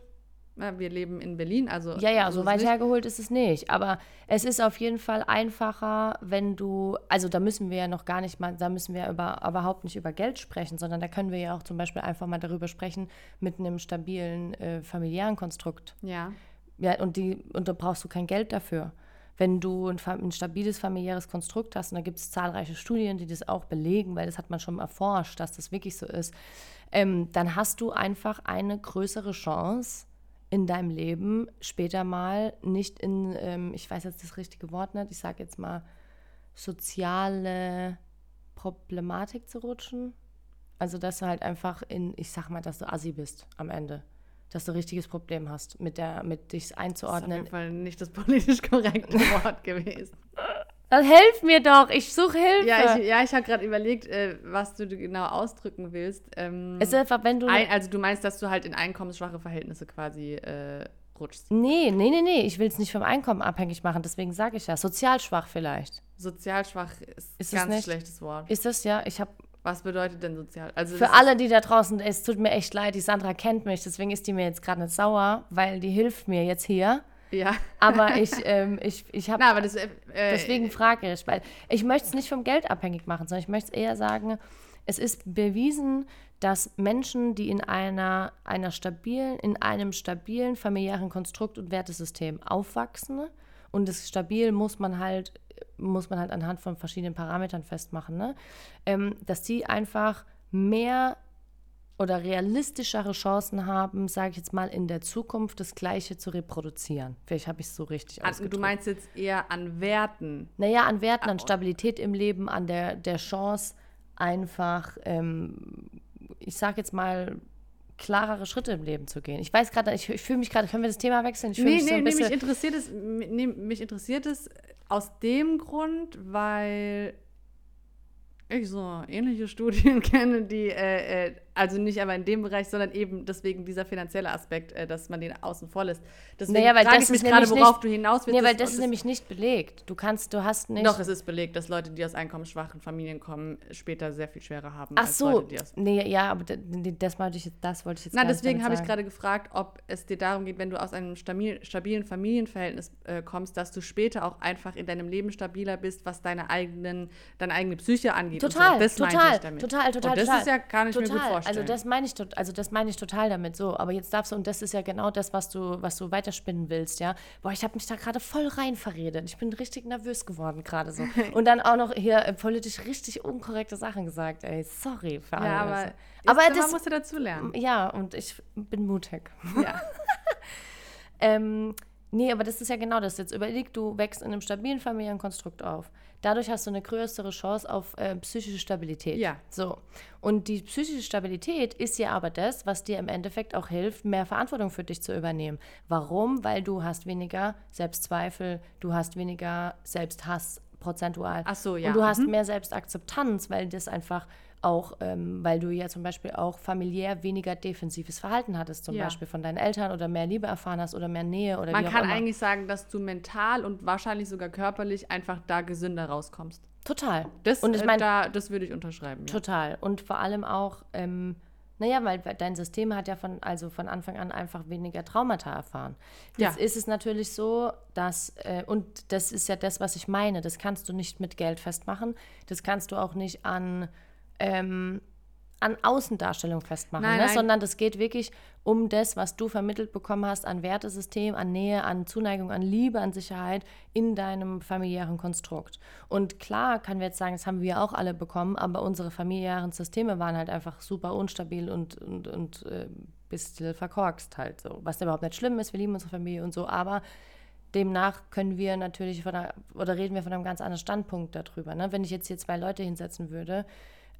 Wir leben in Berlin, also. Ja, ja, so weit nicht. hergeholt ist es nicht. Aber es ist auf jeden Fall einfacher, wenn du, also da müssen wir ja noch gar nicht mal, da müssen wir über, überhaupt nicht über Geld sprechen, sondern da können wir ja auch zum Beispiel einfach mal darüber sprechen mit einem stabilen äh, familiären Konstrukt. Ja. Ja, und, die, und da brauchst du kein Geld dafür. Wenn du ein, ein stabiles familiäres Konstrukt hast, und da gibt es zahlreiche Studien, die das auch belegen, weil das hat man schon erforscht, dass das wirklich so ist, ähm, dann hast du einfach eine größere Chance in deinem Leben später mal nicht in, ähm, ich weiß jetzt das richtige Wort nicht, ich sage jetzt mal soziale Problematik zu rutschen. Also, dass du halt einfach in, ich sag mal, dass du assi bist am Ende. Dass du ein richtiges Problem hast, mit, der, mit dich Das ist auf einzuordnen. jeden Fall nicht das politisch korrekte *laughs* Wort gewesen. Dann helf mir doch, ich suche Hilfe. Ja, ich, ja, ich habe gerade überlegt, äh, was du genau ausdrücken willst. Ähm, es ist einfach, wenn du. ein, also du meinst, dass du halt in einkommensschwache Verhältnisse quasi äh, rutschst. nee, nee, nee, nee, ich will es nicht vom Einkommen abhängig machen, deswegen sage ich ja. Sozial schwach vielleicht. Sozial schwach ist, Ist ganz nicht? schlechtes Wort. Ist das ja? Ich habe Was bedeutet denn sozial? Also Für alle, die da draußen, es tut mir echt leid, die Sandra kennt mich, deswegen ist die mir jetzt gerade nicht sauer, weil die hilft mir jetzt hier. Ja. Aber ich, ähm, ich, ich habe aber das. Äh, Deswegen frage ich, weil ich möchte es nicht vom Geld abhängig machen, sondern ich möchte es eher sagen, es ist bewiesen, dass Menschen, die in einer, einer stabilen, in einem stabilen familiären Konstrukt und Wertesystem aufwachsen, und das stabil muss man halt, muss man halt anhand von verschiedenen Parametern festmachen, ne? ähm, dass die einfach mehr oder realistischere Chancen haben, sage ich jetzt mal, in der Zukunft das Gleiche zu reproduzieren. Vielleicht habe ich es so richtig An, du meinst jetzt eher an Werten. Naja, an Werten, Ah, an Stabilität im Leben, an der, der Chance, einfach, ähm, ich sage jetzt mal, klarere Schritte im Leben zu gehen. Ich weiß gerade, ich, ich fühle mich gerade, können wir das Thema wechseln? Ich Nee, mich so nee, ein nee, mich interessiert es, nee, mich interessiert es aus dem Grund, weil ich so ähnliche Studien *laughs* kenne, die, äh, äh, also nicht aber in dem Bereich, sondern eben deswegen dieser finanzielle Aspekt, äh, dass man den außen vor lässt. Deswegen Naja, weil frage das ich mich gerade, worauf nicht- du hinaus willst. nee, weil das ist nämlich nicht belegt. Du kannst, du hast nicht. Doch, es ist belegt, dass Leute, die aus einkommensschwachen Familien kommen, später sehr viel schwerer haben Ach so, Leute, nee, ja, aber das wollte ich jetzt, das wollte ich jetzt Na, gar nicht deswegen habe ich gerade gefragt, ob es dir darum geht, wenn du aus einem stabil, stabilen Familienverhältnis äh, kommst, dass du später auch einfach in deinem Leben stabiler bist, was deine eigenen, deine eigene Psyche angeht. Total, so. Total, ich damit. total, total, Und das total. ist ja, kann ich mir gut Total. vorstellen. Also das meine ich, also das meine ich total damit so. Aber jetzt darfst du, und das ist ja genau das, was du, was du weiterspinnen willst, ja. Boah, ich habe mich da gerade voll rein verredet. Ich bin richtig nervös geworden gerade so. *laughs* Und dann auch noch hier äh, politisch richtig unkorrekte Sachen gesagt, ey. Sorry für alle. ja, aber, also. aber man das, muss ja dazu lernen. ja, und ich bin mutig. ja. *laughs* Ähm, nee, aber das ist ja genau das. Jetzt überleg, du wächst in einem stabilen Familienkonstrukt auf. Dadurch hast du eine größere Chance auf äh, psychische Stabilität. Ja. So. Und die psychische Stabilität ist ja aber das, was dir im Endeffekt auch hilft, mehr Verantwortung für dich zu übernehmen. Warum? Weil du hast weniger Selbstzweifel, du hast weniger Selbsthass prozentual. Ach so, ja. Und du hast Mhm. mehr Selbstakzeptanz, weil das einfach auch, ähm, weil du ja zum Beispiel auch familiär weniger defensives Verhalten hattest, zum Ja. Beispiel von deinen Eltern oder mehr Liebe erfahren hast oder mehr Nähe oder Man kann immer. eigentlich sagen, dass du mental und wahrscheinlich sogar körperlich einfach da gesünder rauskommst. Total. Das, und ich äh, meine, da, das würde ich unterschreiben. Ja. total. Und vor allem auch, ähm, naja, weil dein System hat ja von, also von Anfang an einfach weniger Traumata erfahren. Jetzt Ja. ist es natürlich so, dass, äh, und das ist ja das, was ich meine, das kannst du nicht mit Geld festmachen, das kannst du auch nicht an, ähm, an Außendarstellung festmachen, Nein, ne? nein. sondern das geht wirklich um das, was du vermittelt bekommen hast an Wertesystem, an Nähe, an Zuneigung, an Liebe, an Sicherheit in deinem familiären Konstrukt. Und klar kann wir jetzt sagen, das haben wir auch alle bekommen, aber unsere familiären Systeme waren halt einfach super unstabil und, und, und äh, bisschen verkorkst halt so. Was überhaupt nicht schlimm ist, wir lieben unsere Familie und so, aber demnach können wir natürlich von einer, oder reden wir von einem ganz anderen Standpunkt darüber. Ne? Wenn ich jetzt hier zwei Leute hinsetzen würde,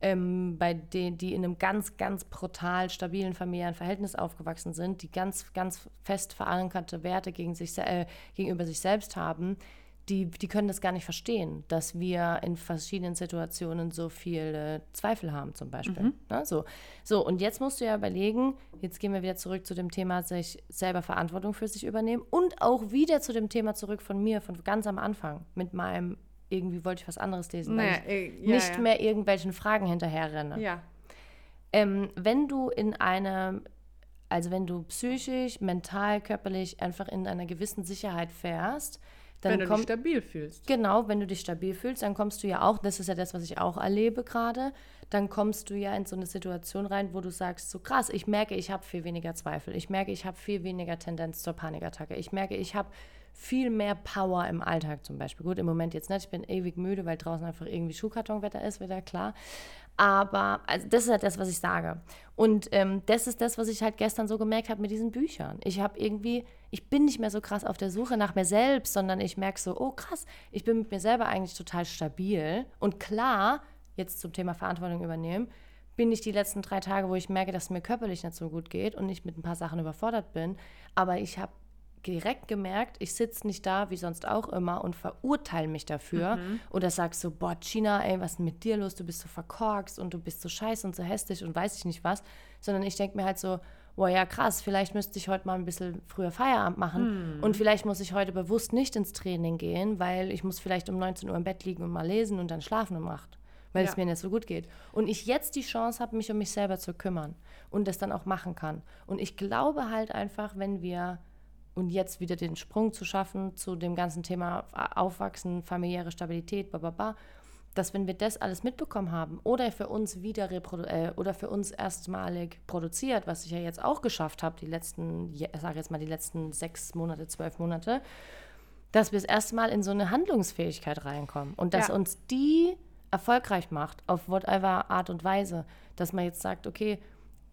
ähm, bei denen, die in einem ganz, ganz brutal stabilen familiären Verhältnis aufgewachsen sind, die ganz, ganz fest verankerte Werte gegen sich, äh, gegenüber sich selbst haben, die, die können das gar nicht verstehen, dass wir in verschiedenen Situationen so viele Zweifel haben, zum Beispiel. Ne? So. so, und jetzt musst du ja überlegen, jetzt gehen wir wieder zurück zu dem Thema, sich selber Verantwortung für sich übernehmen und auch wieder zu dem Thema zurück von mir, von ganz am Anfang, mit meinem, irgendwie wollte ich was anderes lesen, weil Naja, ich äh, ja, nicht ja. mehr irgendwelchen Fragen hinterherrenne. Ja. Ähm, wenn du in einer, also wenn du psychisch, mental, körperlich einfach in einer gewissen Sicherheit fährst, dann Wenn du dich kommt stabil fühlst. Genau, wenn du dich stabil fühlst, dann kommst du ja auch, das ist ja das, was ich auch erlebe gerade, dann kommst du ja in so eine Situation rein, wo du sagst, so krass, ich merke, ich habe viel weniger Zweifel, ich merke, ich habe viel weniger Tendenz zur Panikattacke, ich merke, ich habe viel mehr Power im Alltag zum Beispiel. Gut, im Moment jetzt nicht, ich bin ewig müde, weil draußen einfach irgendwie Schuhkartonwetter ist, wieder klar. Aber also das ist halt das, was ich sage. Und ähm, das ist das, was ich halt gestern so gemerkt habe mit diesen Büchern. Ich habe irgendwie, ich bin nicht mehr so krass auf der Suche nach mir selbst, sondern ich merke so, oh krass, ich bin mit mir selber eigentlich total stabil. Und klar, jetzt zum Thema Verantwortung übernehmen, bin ich die letzten drei Tage, wo ich merke, dass es mir körperlich nicht so gut geht und ich mit ein paar Sachen überfordert bin. Aber ich habe direkt gemerkt, ich sitze nicht da wie sonst auch immer und verurteile mich dafür oder sag so, boah, China, ey, was ist denn mit dir los? Du bist so verkorkst und du bist so scheiße und so hässlich und weiß ich nicht was, sondern ich denke mir halt so, boah, ja krass, vielleicht müsste ich heute mal ein bisschen früher Feierabend machen und vielleicht muss ich heute bewusst nicht ins Training gehen, weil ich muss vielleicht um 19 Uhr im Bett liegen und mal lesen und dann schlafen um 8 weil es Ja. mir nicht so gut geht. Und ich jetzt die Chance habe, mich um mich selber zu kümmern und das dann auch machen kann. Und ich glaube halt einfach, wenn wir, und jetzt wieder den Sprung zu schaffen zu dem ganzen Thema Aufwachsen, familiäre Stabilität, bababa, dass wenn wir das alles mitbekommen haben oder für uns wieder reprodu äh, oder für uns erstmalig produziert, was ich ja jetzt auch geschafft habe, die letzten, ich sage jetzt mal die letzten sechs Monate, zwölf Monate, dass wir das erste Mal in so eine Handlungsfähigkeit reinkommen und dass Ja. uns die erfolgreich macht, auf whatever Art und Weise, dass man jetzt sagt, okay,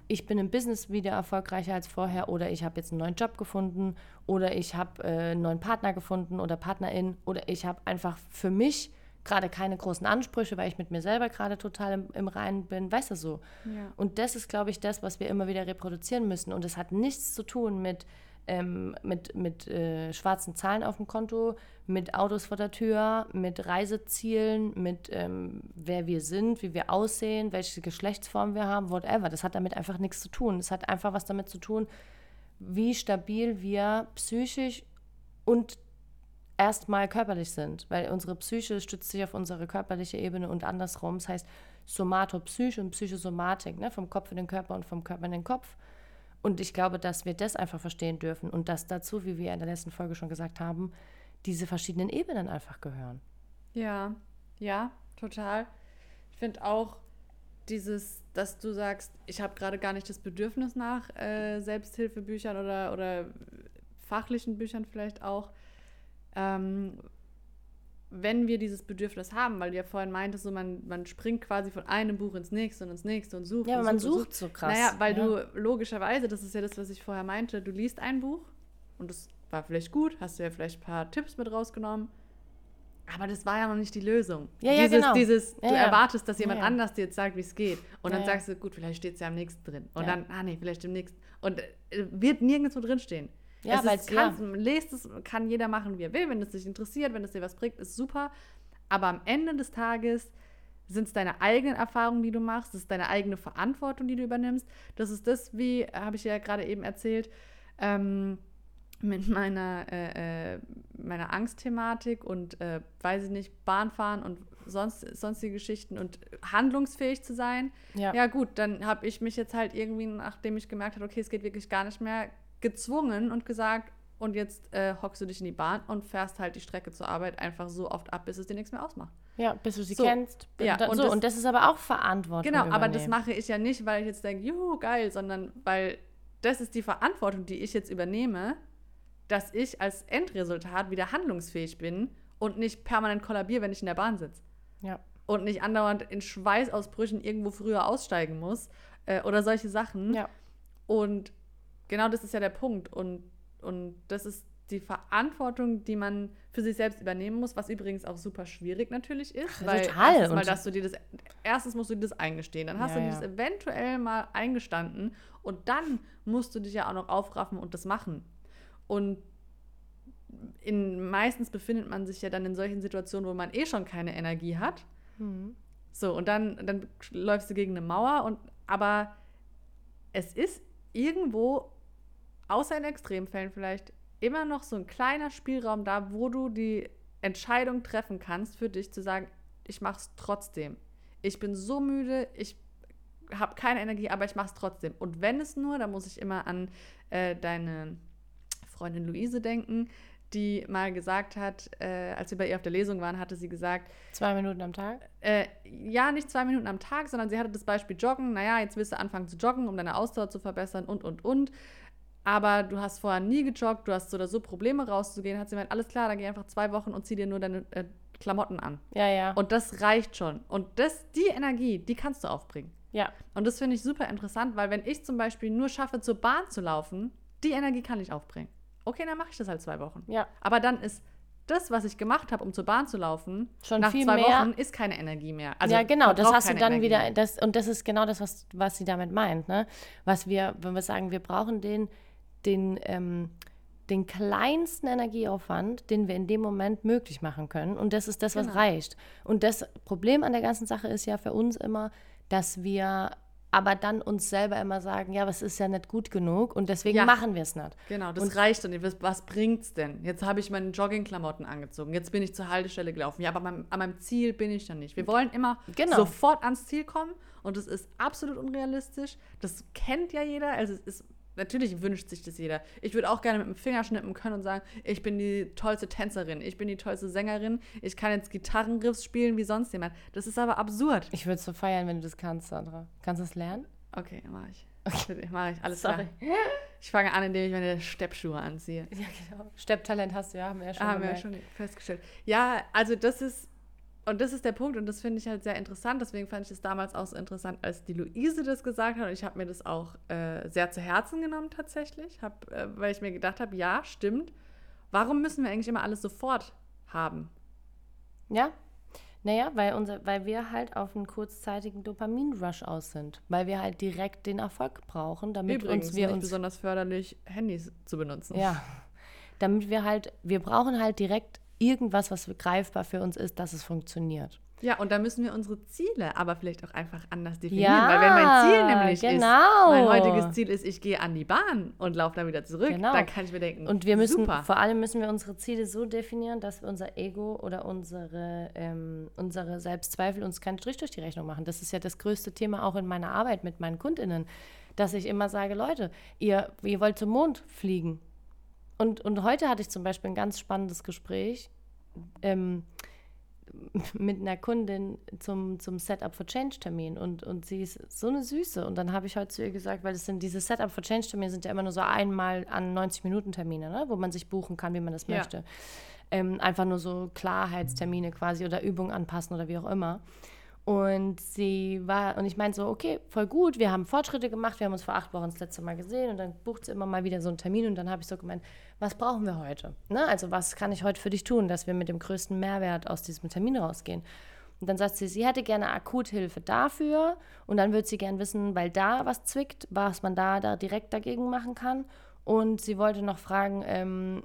ich bin im Business wieder erfolgreicher als vorher oder ich habe jetzt einen neuen Job gefunden oder ich habe äh, einen neuen Partner gefunden oder Partnerin oder ich habe einfach für mich gerade keine großen Ansprüche, weil ich mit mir selber gerade total im, im Reinen bin, weißt du so. Ja. Und das ist, glaube ich, das, was wir immer wieder reproduzieren müssen. Und es hat nichts zu tun mit, ähm, mit, mit äh, schwarzen Zahlen auf dem Konto, mit Autos vor der Tür, mit Reisezielen, mit ähm, wer wir sind, wie wir aussehen, welche Geschlechtsform wir haben, whatever. Das hat damit einfach nichts zu tun. Es hat einfach was damit zu tun, wie stabil wir psychisch und erstmal körperlich sind, weil unsere Psyche stützt sich auf unsere körperliche Ebene und andersrum. Das heißt Somatopsyche und Psychosomatik, ne? vom Kopf in den Körper und vom Körper in den Kopf. Und ich glaube, dass wir das einfach verstehen dürfen und dass dazu, wie wir in der letzten Folge schon gesagt haben, diese verschiedenen Ebenen einfach gehören. Ja, ja, total. Ich finde auch dieses, dass du sagst, ich habe gerade gar nicht das Bedürfnis nach äh, Selbsthilfebüchern oder, oder fachlichen Büchern vielleicht auch. Ähm, wenn wir dieses Bedürfnis haben, weil du ja vorhin meintest, so man, man springt quasi von einem Buch ins nächste und ins nächste und sucht. Ja, und aber man sucht sucht so krass. Naja, weil ja. du logischerweise, das ist ja das, was ich vorher meinte, du liest ein Buch und das war vielleicht gut, hast du ja vielleicht ein paar Tipps mit rausgenommen. Aber das war ja noch nicht die Lösung. Ja, ja, dieses, genau. dieses, Ja, du ja. erwartest, dass jemand anders dir jetzt sagt, wie es geht. Und dann sagst du, gut, vielleicht steht es ja am nächsten drin. Und dann, ah nee, vielleicht im nächsten. Und äh, wird nirgendwo drinstehen. Ja, es weil's- ist, kannst, lest es, kann jeder machen, wie er will. Wenn es dich interessiert, wenn es dir was bringt, ist super. Aber am Ende des Tages sind es deine eigenen Erfahrungen, die du machst. Es ist deine eigene Verantwortung, die du übernimmst. Das ist das, wie, äh, habe ich ja gerade eben erzählt, ähm, mit meiner, äh, äh, meiner Angstthematik und, äh, weiß ich nicht, Bahnfahren und sonst, sonstige Geschichten und handlungsfähig zu sein. Ja. Ja, gut, dann habe ich mich jetzt halt irgendwie, nachdem ich gemerkt habe, okay, es geht wirklich gar nicht mehr, gezwungen und gesagt, und jetzt äh, hockst du dich in die Bahn und fährst halt die Strecke zur Arbeit einfach so oft ab, bis es dir nichts mehr ausmacht. Ja, bis du sie So. kennst. Ja, und, so, das- und das ist aber auch Verantwortung. Genau, aber das übernehmen. mache ich ja nicht, weil ich jetzt denke, juhu, geil, sondern weil das ist die Verantwortung, die ich jetzt übernehme, dass ich als Endresultat wieder handlungsfähig bin und nicht permanent kollabiere, wenn ich in der Bahn sitze. Ja. Und nicht andauernd in Schweißausbrüchen irgendwo früher aussteigen muss äh, oder solche Sachen. Ja. Und genau das ist ja der Punkt. Und, und das ist die Verantwortung, die man für sich selbst übernehmen muss, was übrigens auch super schwierig natürlich ist. Ach, weil total. erstens mal, dass du dir das, erstens musst du dir das eingestehen, dann hast Ja, du dir das ja. eventuell mal eingestanden und dann musst du dich ja auch noch aufraffen und das machen. Und in, meistens befindet man sich ja dann in solchen Situationen, wo man eh schon keine Energie hat. Mhm. So, und dann, dann läufst du gegen eine Mauer und aber es ist irgendwo, außer in Extremfällen vielleicht, immer noch so ein kleiner Spielraum da, wo du die Entscheidung treffen kannst für dich zu sagen, ich mach's trotzdem. Ich bin so müde, ich habe keine Energie, aber ich mach's trotzdem. Und wenn es nur, da muss ich immer an äh, deine Freundin Luise denken, die mal gesagt hat, äh, als wir bei ihr auf der Lesung waren, hatte sie gesagt, Zwei Minuten am Tag. äh, ja, nicht zwei Minuten am Tag, sondern sie hatte das Beispiel Joggen. Naja, jetzt willst du anfangen zu joggen, um deine Ausdauer zu verbessern und, und, und. Aber du hast vorher nie gejoggt, du hast so oder so Probleme rauszugehen. Hat sie gemeint, alles klar, dann geh einfach zwei Wochen und zieh dir nur deine äh, Klamotten an. Ja, ja. Und das reicht schon. Und das, die Energie, die kannst du aufbringen. ja. Und das finde ich super interessant, weil wenn ich zum Beispiel nur schaffe, zur Bahn zu laufen, die Energie kann ich aufbringen. Okay, dann mache ich das halt zwei Wochen. Ja. Aber dann ist das, was ich gemacht habe, um zur Bahn zu laufen, Schon nach zwei mehr. Wochen ist keine Energie mehr. Also ja, genau, das hast du dann Energie wieder, das, und das ist genau das, was, was sie damit meint, ne? Was wir, wenn wir sagen, wir brauchen den, den, ähm, den kleinsten Energieaufwand, den wir in dem Moment möglich machen können. Und das ist das, was Genau. reicht. Und das Problem an der ganzen Sache ist ja für uns immer, dass wir aber dann uns selber immer sagen, ja, was ist ja nicht gut genug und deswegen Ja. machen wir es nicht. Genau, das Und- reicht dann nicht. Was, was bringt's denn? Jetzt habe ich meine Joggingklamotten angezogen. Jetzt bin ich zur Haltestelle gelaufen. Ja, aber mein, an meinem Ziel bin ich dann nicht. Wir wollen immer Genau. sofort ans Ziel kommen und das ist absolut unrealistisch. Das kennt ja jeder. Also es ist natürlich wünscht sich das jeder. Ich würde auch gerne mit dem Finger schnippen können und sagen, ich bin die tollste Tänzerin, ich bin die tollste Sängerin, ich kann jetzt Gitarrenriffs spielen wie sonst jemand. Das ist aber absurd. Ich würde es so feiern, wenn du das kannst, Sandra. Kannst du es lernen? Okay, mache ich. Okay. Mache ich, alles Sorry. klar. Ich fange an, indem ich meine Steppschuhe anziehe. Ja, genau. Stepptalent hast du ja, haben wir ja schon Ah, haben wir ja schon festgestellt. Ja, also das ist, und das ist der Punkt und das finde ich halt sehr interessant. Deswegen fand ich es damals auch so interessant, als die Luise das gesagt hat. Und ich habe mir das auch äh, sehr zu Herzen genommen tatsächlich, hab, äh, weil ich mir gedacht habe, ja, stimmt. Warum müssen wir eigentlich immer alles sofort haben? Ja. Naja, weil, unser, weil wir halt auf einen kurzzeitigen Dopamin-Rush aus sind. Weil wir halt direkt den Erfolg brauchen, damit Übrigens uns wir nicht uns. besonders förderlich, Handys zu benutzen. Ja. Damit wir halt, wir brauchen halt direkt irgendwas, was greifbar für uns ist, dass es funktioniert. Ja, und da müssen wir unsere Ziele aber vielleicht auch einfach anders definieren. weil wenn mein Ziel nämlich ist, genau. mein heutiges Ziel ist, ich gehe an die Bahn und laufe dann wieder zurück, Genau. dann kann ich mir denken, Und wir müssen, super. vor allem müssen wir unsere Ziele so definieren, dass unser Ego oder unsere, ähm, unsere Selbstzweifel uns keinen Strich durch die Rechnung machen. Das ist ja das größte Thema auch in meiner Arbeit mit meinen KundInnen, dass ich immer sage, Leute, ihr, ihr wollt zum Mond fliegen. Und, und heute hatte ich zum Beispiel ein ganz spannendes Gespräch ähm, mit einer Kundin zum, zum Setup for Change Termin und, und sie ist so eine Süße. Und dann habe ich heute zu ihr gesagt, weil das sind diese Setup for Change Termine sind ja immer nur so einmal an 90 Minuten Termine, ne? wo man sich buchen kann, wie man das Ja. möchte. Ähm, einfach nur so Klarheitstermine quasi oder Übungen anpassen oder wie auch immer. Und sie war, und ich meinte so, okay, voll gut, wir haben Fortschritte gemacht, wir haben uns vor acht Wochen das letzte Mal gesehen und dann bucht sie immer mal wieder so einen Termin und dann habe ich so gemeint, was brauchen wir heute? Ne? Also was kann ich heute für dich tun, dass wir mit dem größten Mehrwert aus diesem Termin rausgehen? Und dann sagt sie, sie hätte gerne Akuthilfe dafür und dann würde sie gerne wissen, weil da was zwickt, was man da, da direkt dagegen machen kann. Und sie wollte noch fragen, ähm,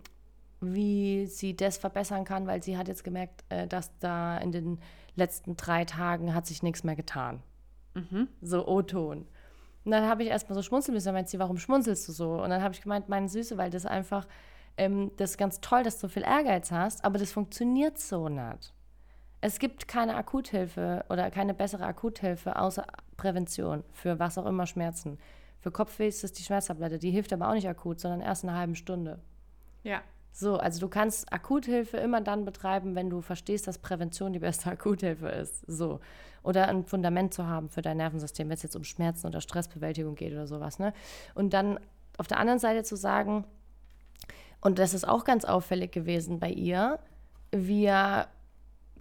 wie sie das verbessern kann, weil sie hat jetzt gemerkt, äh, dass da in den letzten drei Tagen hat sich nichts mehr getan. So O-Ton. Und dann habe ich erstmal so schmunzeln müssen. Dann meint sie, warum schmunzelst du so? Und dann habe ich gemeint, meine Süße, weil das einfach, ähm, das ist ganz toll, dass du so viel Ehrgeiz hast, aber das funktioniert so nicht. Es gibt keine Akuthilfe oder keine bessere Akuthilfe außer Prävention für was auch immer Schmerzen. Für Kopfweh ist es die Schmerztablette, die hilft aber auch nicht akut, sondern erst in einer halben Stunde. ja. So, also du kannst Akuthilfe immer dann betreiben, wenn du verstehst, dass Prävention die beste *laughs* Akuthilfe ist. So. Oder ein Fundament zu haben für dein Nervensystem, wenn es jetzt um Schmerzen oder Stressbewältigung geht oder sowas. Ne? Und dann auf der anderen Seite zu sagen, und das ist auch ganz auffällig gewesen bei ihr, wir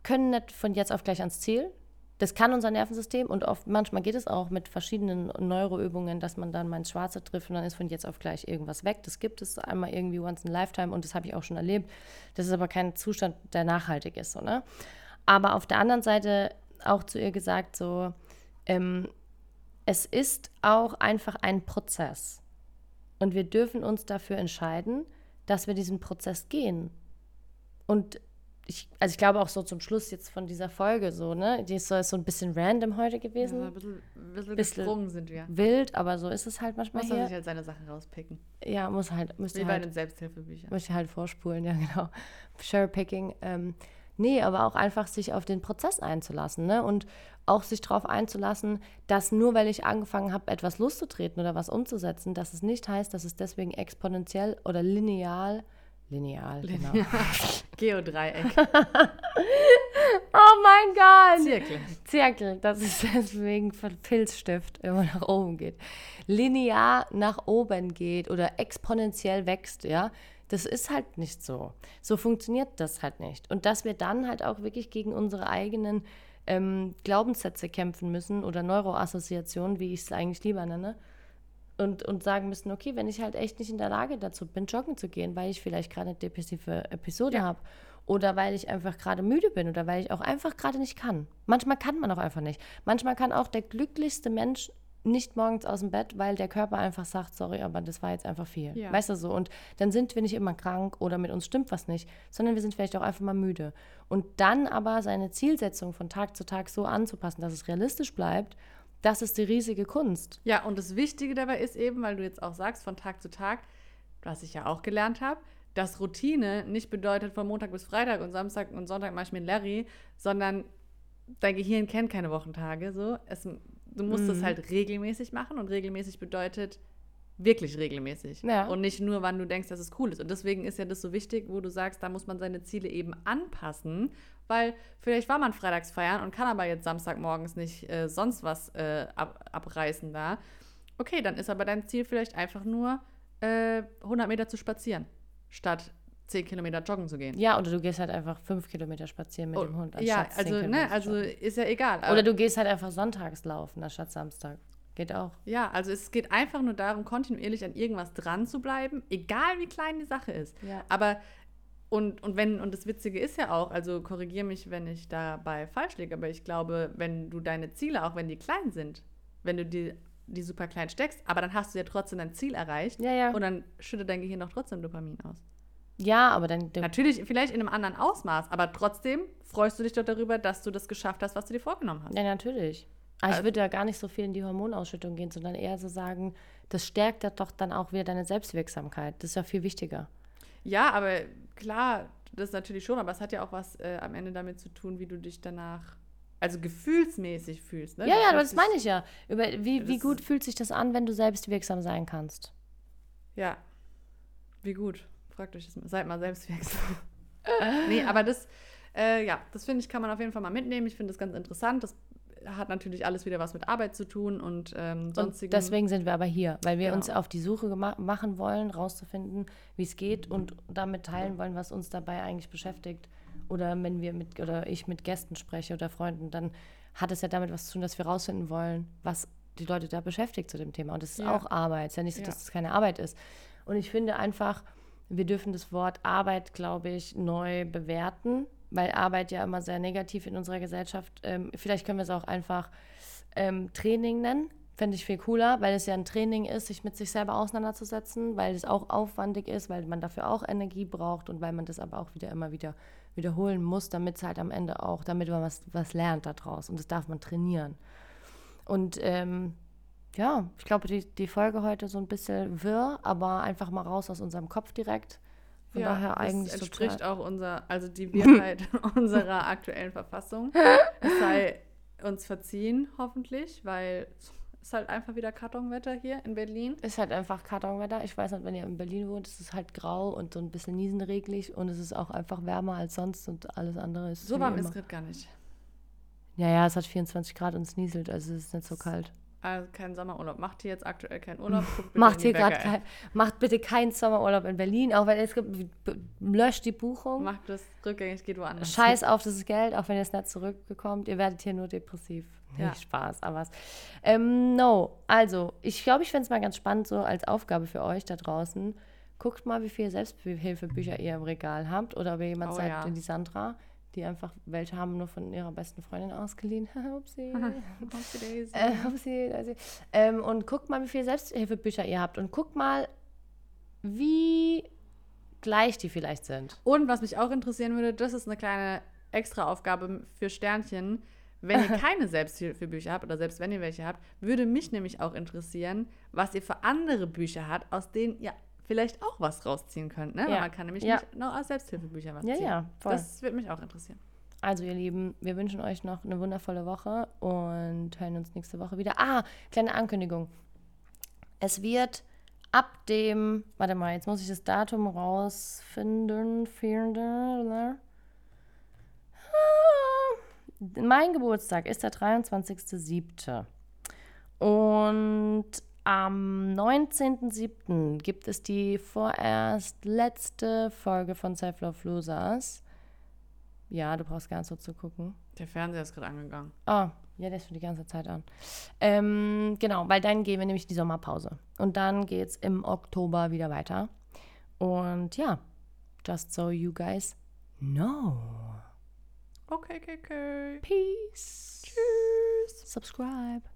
können nicht von jetzt auf gleich ans Ziel. Das kann unser Nervensystem und oft, manchmal geht es auch mit verschiedenen Neuroübungen, dass man dann mal ins Schwarze trifft und dann ist von jetzt auf gleich irgendwas weg. Das gibt es einmal irgendwie once in a lifetime und das habe ich auch schon erlebt. Das ist aber kein Zustand, der nachhaltig ist. So, ne? Aber auf der anderen Seite auch zu ihr gesagt, so, ähm, es ist auch einfach ein Prozess. Und wir dürfen uns dafür entscheiden, dass wir diesen Prozess gehen. Und ich, also ich glaube auch so zum Schluss jetzt von dieser Folge so, ne? Die ist so, ist so ein bisschen random heute ja gewesen. ein bisschen, bisschen, Bisschen- gesprungen sind wir. Wild, aber so ist es halt manchmal Muss man sich halt seine Sachen rauspicken. Ja, muss halt, müsste Wie bei halt, den Selbsthilfebüchern. möchte halt vorspulen, *laughs* ja genau. Sharebpicking. Ähm, nee, aber auch einfach sich auf den Prozess einzulassen, ne? Und auch sich darauf einzulassen, dass nur weil ich angefangen habe, etwas loszutreten oder was umzusetzen, dass es nicht heißt, dass es deswegen exponentiell oder lineal, lineal, genau. *laughs* Geodreieck. *laughs* Oh mein Gott! Zirkel. Zirkel, dass es deswegen von Filzstift immer nach oben geht. Linear nach oben geht oder exponentiell wächst, ja. Das ist halt nicht so. So funktioniert das halt nicht. Und dass wir dann halt auch wirklich gegen unsere eigenen ähm, Glaubenssätze kämpfen müssen oder Neuroassoziationen, wie ich es eigentlich lieber nenne. Und, und sagen müssen, okay, wenn ich halt echt nicht in der Lage dazu bin, joggen zu gehen, weil ich vielleicht gerade eine depressive Episode Ja. habe oder weil ich einfach gerade müde bin oder weil ich auch einfach gerade nicht kann. Manchmal kann man auch einfach nicht. Manchmal kann auch der glücklichste Mensch nicht morgens aus dem Bett, weil der Körper einfach sagt, sorry, aber das war jetzt einfach viel. Ja. Weißt du so? Und dann sind wir nicht immer krank oder mit uns stimmt was nicht, sondern wir sind vielleicht auch einfach mal müde. Und dann aber seine Zielsetzung von Tag zu Tag so anzupassen, dass es realistisch bleibt, das ist die riesige Kunst. Ja, und das Wichtige dabei ist eben, weil du jetzt auch sagst, von Tag zu Tag, was ich ja auch gelernt habe, dass Routine nicht bedeutet von Montag bis Freitag und Samstag und Sonntag mache ich mir einen Larry, sondern dein Gehirn kennt keine Wochentage. So. Es, du musst es halt regelmäßig machen und regelmäßig bedeutet wirklich regelmäßig. Ja. Und nicht nur, wann du denkst, dass es cool ist. Und deswegen ist ja das so wichtig, wo du sagst, da muss man seine Ziele eben anpassen, weil vielleicht war man freitags feiern und kann aber jetzt Samstagmorgens nicht äh, sonst was äh, ab, abreißen da. Okay, dann ist aber dein Ziel vielleicht einfach nur äh, 100 Meter zu spazieren, statt 10 Kilometer joggen zu gehen. Ja, oder du gehst halt einfach fünf Kilometer spazieren mit Oh, dem Hund. ja, anstatt 10 also, ne, also ist ja egal. Oder du gehst halt einfach sonntags laufen, anstatt Samstag. Geht auch. Ja, also es geht einfach nur darum, kontinuierlich an irgendwas dran zu bleiben, egal wie klein die Sache ist. Ja. Aber und, und wenn, und das Witzige ist ja auch, also korrigiere mich, wenn ich dabei falsch liege, aber ich glaube, wenn du deine Ziele, auch wenn die klein sind, wenn du die, die super klein steckst, aber dann hast du ja trotzdem dein Ziel erreicht Ja, ja. und dann schüttet dein Gehirn doch trotzdem Dopamin aus. Ja, aber dann. Natürlich, vielleicht in einem anderen Ausmaß, aber trotzdem freust du dich doch darüber, dass du das geschafft hast, was du dir vorgenommen hast. Ja, natürlich. Aber ich Also- würde da gar nicht so viel in die Hormonausschüttung gehen, sondern eher so sagen, das stärkt ja doch dann auch wieder deine Selbstwirksamkeit. Das ist ja viel wichtiger. Ja, aber klar, das natürlich schon, aber es hat ja auch was äh, am Ende damit zu tun, wie du dich danach, also gefühlsmäßig fühlst. Ne? Ja, ja, das fühlst meine ich ja. Über, wie, wie Das- gut fühlt sich das an, wenn du selbstwirksam sein kannst? Ja, wie gut. Fragt euch das mal. Seid mal selbstwirksam. *laughs* nee, aber das, äh, ja, das finde ich, kann man auf jeden Fall mal mitnehmen. Ich finde das ganz interessant. Das hat natürlich alles wieder was mit Arbeit zu tun und ähm, Und sonstigen. deswegen sind wir aber hier, weil wir Genau. uns auf die Suche machen wollen, rauszufinden, wie es geht und damit teilen wollen, was uns dabei eigentlich beschäftigt. Oder wenn wir mit oder ich mit Gästen spreche oder Freunden, dann hat es ja damit was zu tun, dass wir rausfinden wollen, was die Leute da beschäftigt zu dem Thema. Und das ist Ja. auch Arbeit. Es ist ja nicht so, Ja. dass es keine Arbeit ist. Und ich finde einfach, wir dürfen das Wort Arbeit, glaube ich, neu bewerten, weil Arbeit ja immer sehr negativ in unserer Gesellschaft. Ähm, vielleicht können wir es auch einfach ähm, Training nennen. Fände ich viel cooler, weil es ja ein Training ist, sich mit sich selber auseinanderzusetzen, weil es auch aufwendig ist, weil man dafür auch Energie braucht und weil man das aber auch wieder immer wieder wiederholen muss, damit es halt am Ende auch, damit man was, was lernt daraus. Und das darf man trainieren. Und ähm, ja, ich glaube, die, die Folge heute so ein bisschen wirr, aber einfach mal raus aus unserem Kopf direkt. Von ja, daher das eigentlich entspricht total. auch unser, also die *laughs* Wirrheit *laughs* unserer aktuellen Verfassung. Es sei uns verziehen, hoffentlich, weil es ist halt einfach wieder Kartonwetter hier in Berlin. Ist halt einfach Kartonwetter. Ich weiß nicht, wenn ihr in Berlin wohnt, es ist halt grau und so ein bisschen niesenreglich und es ist auch einfach wärmer als sonst und alles andere ist So warm ist es gerade gar nicht. Ja, ja, es hat 24 Grad und es nieselt, also es ist nicht so kalt. Also kein Sommerurlaub. Macht hier jetzt aktuell keinen Urlaub. Macht hier gerade kein, macht bitte keinen Sommerurlaub in Berlin, auch wenn es gibt, löscht die Buchung. Macht das rückgängig, geht woanders. Scheiß auf das Geld, auch wenn ihr es nicht zurückbekommt. Ihr werdet hier nur depressiv. Ja. Nicht Spaß, aber es. Ähm, no, also, ich glaube, ich finde es mal ganz spannend, so als Aufgabe für euch da draußen. Guckt mal, wie viele Selbsthilfebücher ihr im Regal habt oder ob ihr jemand Oh seid, ja. die Sandra, die einfach welche haben nur von ihrer besten Freundin ausgeliehen. *laughs* Upsi. *laughs* Upsi Daisy. Äh, upsi, daisy. ähm, und guckt mal, wie viele Selbsthilfebücher ihr habt. Und guckt mal, wie gleich die vielleicht sind. Und was mich auch interessieren würde, das ist eine kleine Extraaufgabe für Sternchen. Wenn ihr *laughs* keine Selbsthilfebücher habt oder selbst wenn ihr welche habt, würde mich nämlich auch interessieren, was ihr für andere Bücher habt, aus denen ihr vielleicht auch was rausziehen könnt. Ne? Weil Ja. man kann nämlich Ja. nicht nur aus Selbsthilfebüchern was Ja, ziehen. ja, voll. Das würde mich auch interessieren. Also, ihr Lieben, wir wünschen euch noch eine wundervolle Woche und hören uns nächste Woche wieder. Ah, kleine Ankündigung. Es wird ab dem, warte mal, jetzt muss ich das Datum rausfinden. finden. Ah, Mein Geburtstag ist der 23.07. Und am 19.07. gibt es die vorerst letzte Folge von Self-Love Losers. Ja, du brauchst gar nicht so zu gucken. Der Fernseher ist gerade angegangen. Ah, ja, der ist schon die ganze Zeit an. Ähm, genau, weil dann gehen wir nämlich die Sommerpause. Und dann geht es im Oktober wieder weiter. Und ja, just so you guys know. Okay, okay, okay. Peace. Tschüss. Subscribe.